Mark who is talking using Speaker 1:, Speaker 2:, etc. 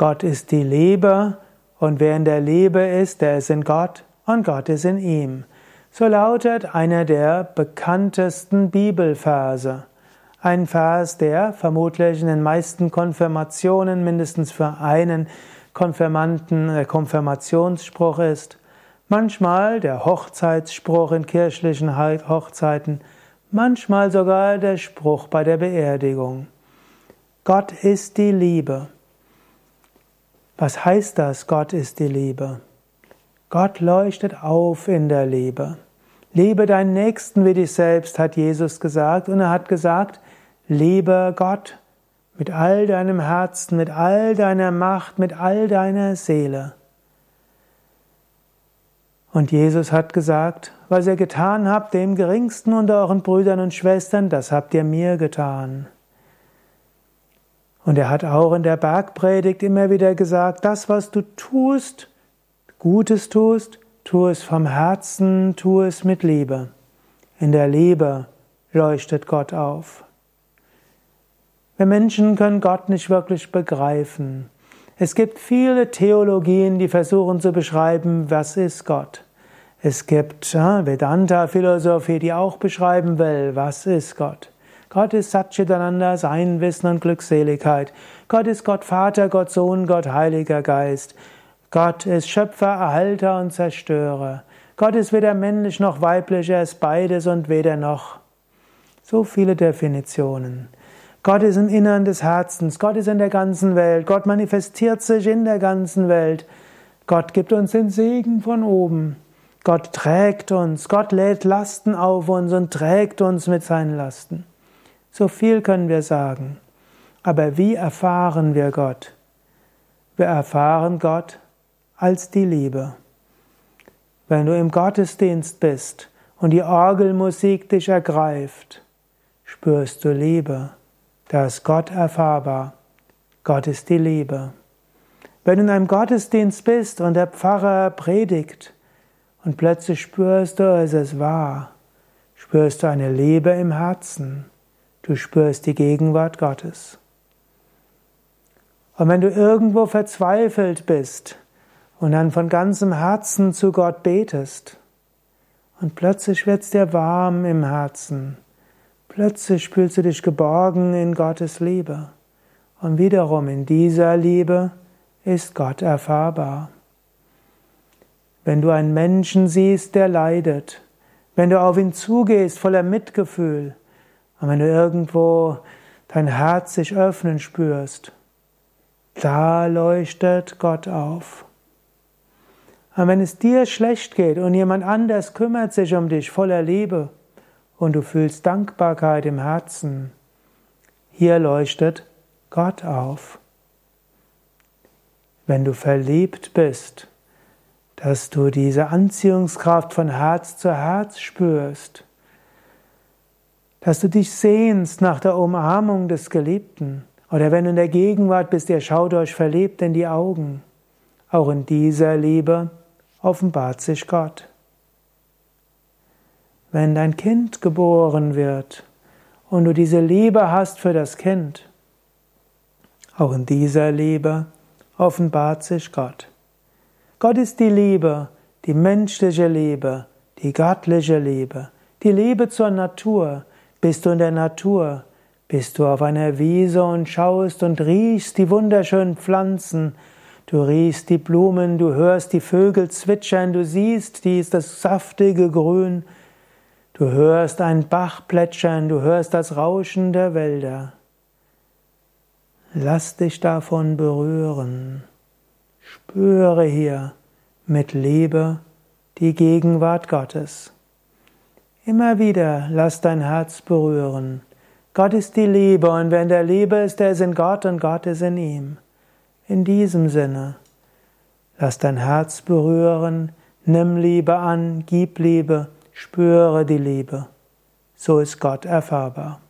Speaker 1: Gott ist die Liebe und wer in der Liebe ist, der ist in Gott und Gott ist in ihm. So lautet einer der bekanntesten Bibelverse. Ein Vers, der vermutlich in den meisten Konfirmationen mindestens für einen Konfirmanten der Konfirmationsspruch ist. Manchmal der Hochzeitsspruch in kirchlichen Hochzeiten, manchmal sogar der Spruch bei der Beerdigung. Gott ist die Liebe. Was heißt das, Gott ist die Liebe? Gott leuchtet auf in der Liebe. Liebe deinen Nächsten wie dich selbst, hat Jesus gesagt. Und er hat gesagt, liebe Gott mit all deinem Herzen, mit all deiner Macht, mit all deiner Seele. Und Jesus hat gesagt, was ihr getan habt, dem geringsten unter euren Brüdern und Schwestern, das habt ihr mir getan. Und er hat auch in der Bergpredigt immer wieder gesagt, das, was du tust, Gutes tust, tu es vom Herzen, tu es mit Liebe. In der Liebe leuchtet Gott auf. Wir Menschen können Gott nicht wirklich begreifen. Es gibt viele Theologien, die versuchen zu beschreiben, was ist Gott. Es gibt Vedanta-Philosophie, die auch beschreiben will, was ist Gott. Gott ist Satchitananda, sein Wissen und Glückseligkeit. Gott ist Gott Vater, Gott Sohn, Gott Heiliger Geist. Gott ist Schöpfer, Erhalter und Zerstörer. Gott ist weder männlich noch weiblich, er ist beides und weder noch. So viele Definitionen. Gott ist im Innern des Herzens, Gott ist in der ganzen Welt, Gott manifestiert sich in der ganzen Welt. Gott gibt uns den Segen von oben. Gott trägt uns, Gott lädt Lasten auf uns und trägt uns mit seinen Lasten. So viel können wir sagen. Aber wie erfahren wir Gott? Wir erfahren Gott als die Liebe. Wenn du im Gottesdienst bist und die Orgelmusik dich ergreift, spürst du Liebe. Da ist Gott erfahrbar. Gott ist die Liebe. Wenn du in einem Gottesdienst bist und der Pfarrer predigt und plötzlich spürst du, es ist wahr, spürst du eine Liebe im Herzen, du spürst die Gegenwart Gottes. Und wenn du irgendwo verzweifelt bist, und dann von ganzem Herzen zu Gott betest und plötzlich wird's dir warm im Herzen. Plötzlich fühlst du dich geborgen in Gottes Liebe. Und wiederum in dieser Liebe ist Gott erfahrbar. Wenn du einen Menschen siehst, der leidet, wenn du auf ihn zugehst voller Mitgefühl und wenn du irgendwo dein Herz sich öffnen spürst, da leuchtet Gott auf. Und wenn es dir schlecht geht und jemand anders kümmert sich um dich voller Liebe und du fühlst Dankbarkeit im Herzen, hier leuchtet Gott auf. Wenn du verliebt bist, dass du diese Anziehungskraft von Herz zu Herz spürst, dass du dich sehnst nach der Umarmung des Geliebten, oder wenn du in der Gegenwart bist, ihr schaut euch verliebt in die Augen. Auch in dieser Liebe offenbart sich Gott. Wenn dein Kind geboren wird und du diese Liebe hast für das Kind, auch in dieser Liebe offenbart sich Gott. Gott ist die Liebe, die menschliche Liebe, die göttliche Liebe, die Liebe zur Natur. Bist du in der Natur? Bist du auf einer Wiese und schaust und riechst die wunderschönen Pflanzen, Du riechst die Blumen, du hörst die Vögel zwitschern, du siehst dies, das saftige Grün, du hörst einen Bach plätschern, du hörst das Rauschen der Wälder. Lass dich davon berühren. Spüre hier mit Liebe die Gegenwart Gottes. Immer wieder lass dein Herz berühren. Gott ist die Liebe und wer in der Liebe ist, der ist in Gott und Gott ist in ihm. In diesem Sinne, lass dein Herz berühren, nimm Liebe an, gib Liebe, spüre die Liebe. So ist Gott erfahrbar.